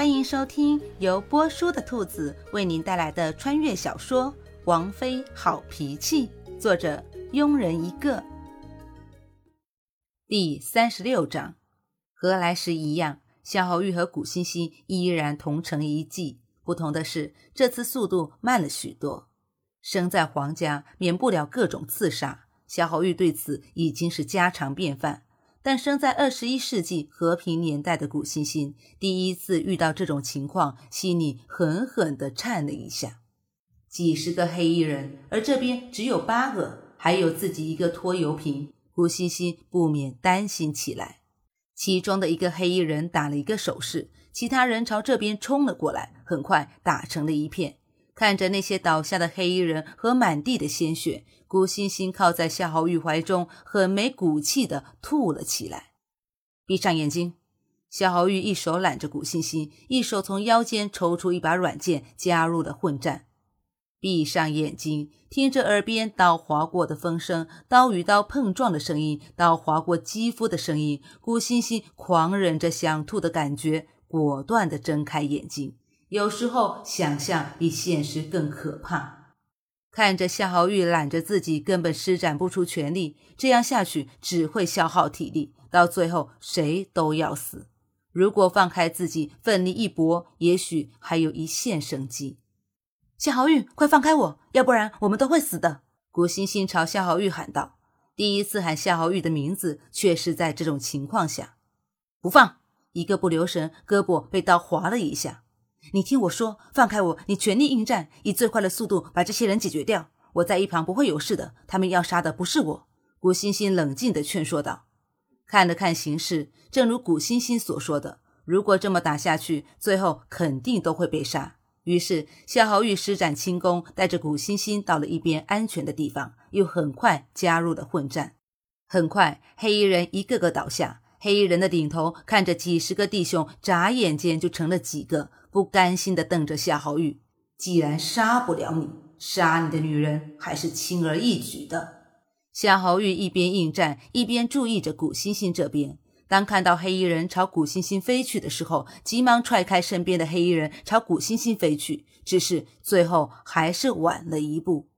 欢迎收听由波叔的兔子为您带来的穿越小说《王妃好脾气》，作者庸人一个。第三十六章，和来时一样，夏侯玉和古欣欣依然同乘一骑，不同的是，这次速度慢了许多。生在皇家，免不了各种刺杀，夏侯玉对此已经是家常便饭。但生在二十一世纪和平年代的古欣欣，第一次遇到这种情况，心里狠狠地颤了一下。几十个黑衣人，而这边只有八个，还有自己一个拖油瓶，古欣欣不免担心起来。其中的一个黑衣人打了一个手势，其他人朝这边冲了过来，很快打成了一片。看着那些倒下的黑衣人和满地的鲜血。古欣欣靠在夏侯玉怀中，很没骨气的吐了起来。闭上眼睛，夏侯玉一手揽着古欣欣，一手从腰间抽出一把软剑，加入了混战。闭上眼睛，听着耳边刀划过的风声，刀与刀碰撞的声音，刀划过肌肤的声音。古欣欣狂忍着想吐的感觉，果断的睁开眼睛。有时候，想象比现实更可怕。看着夏侯玉揽着自己，根本施展不出全力，这样下去只会消耗体力，到最后谁都要死。如果放开自己，奋力一搏，也许还有一线生机。夏侯玉，快放开我，要不然我们都会死的！古欣欣朝夏侯玉喊道。第一次喊夏侯玉的名字，却是在这种情况下，不放，一个不留神，胳膊被刀划了一下。你听我说，放开我！你全力应战，以最快的速度把这些人解决掉。我在一旁不会有事的。他们要杀的不是我。古欣欣冷静地劝说道。看了看形势，正如古欣欣所说的，如果这么打下去，最后肯定都会被杀。于是夏侯玉施展轻功，带着古欣欣到了一边安全的地方，又很快加入了混战。很快，黑衣人一个个倒下。黑衣人的顶头看着几十个弟兄，眨眼间就成了几个。不甘心地瞪着夏侯玉，既然杀不了你，杀你的女人还是轻而易举的。夏侯玉一边应战，一边注意着古欣欣这边。当看到黑衣人朝古欣欣飞去的时候，急忙踹开身边的黑衣人，朝古欣欣飞去。只是最后还是晚了一步。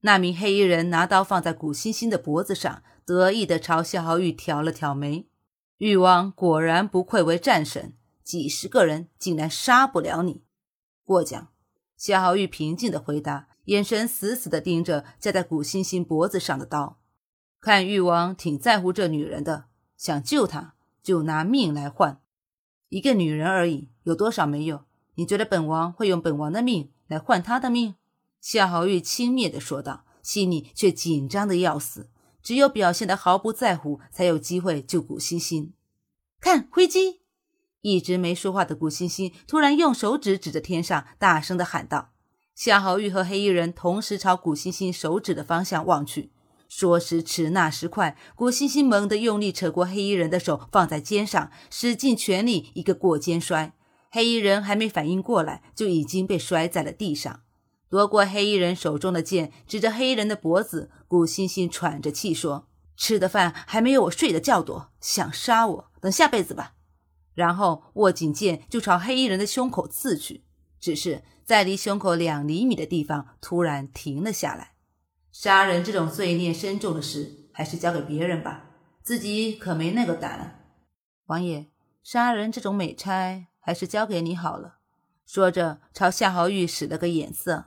那名黑衣人拿刀放在古欣欣的脖子上，得意地朝夏侯玉挑了挑眉。玉王果然不愧为战神。几十个人竟然杀不了你，过奖。夏侯玉平静的回答，眼神死死的盯着架在古欣欣脖子上的刀。看玉王挺在乎这女人的，想救她就拿命来换。一个女人而已，有多少没有？你觉得本王会用本王的命来换她的命？夏侯玉轻蔑的说道，心里却紧张的要死。只有表现的毫不在乎，才有机会救古欣欣。看飞机。一直没说话的古欣欣突然用手指指着天上，大声的喊道：“夏侯玉和黑衣人同时朝古欣欣手指的方向望去。说时迟，那时快，古欣欣猛地用力扯过黑衣人的手，放在肩上，使尽全力一个过肩摔。黑衣人还没反应过来，就已经被摔在了地上。夺过黑衣人手中的剑，指着黑衣人的脖子，古欣欣喘着气说：“吃的饭还没有我睡的觉多，想杀我，等下辈子吧。”然后握紧剑就朝黑衣人的胸口刺去，只是在离胸口两厘米的地方突然停了下来。杀人这种罪孽深重的事，还是交给别人吧，自己可没那个胆。王爷，杀人这种美差，还是交给你好了。说着，朝夏侯玉使了个眼色。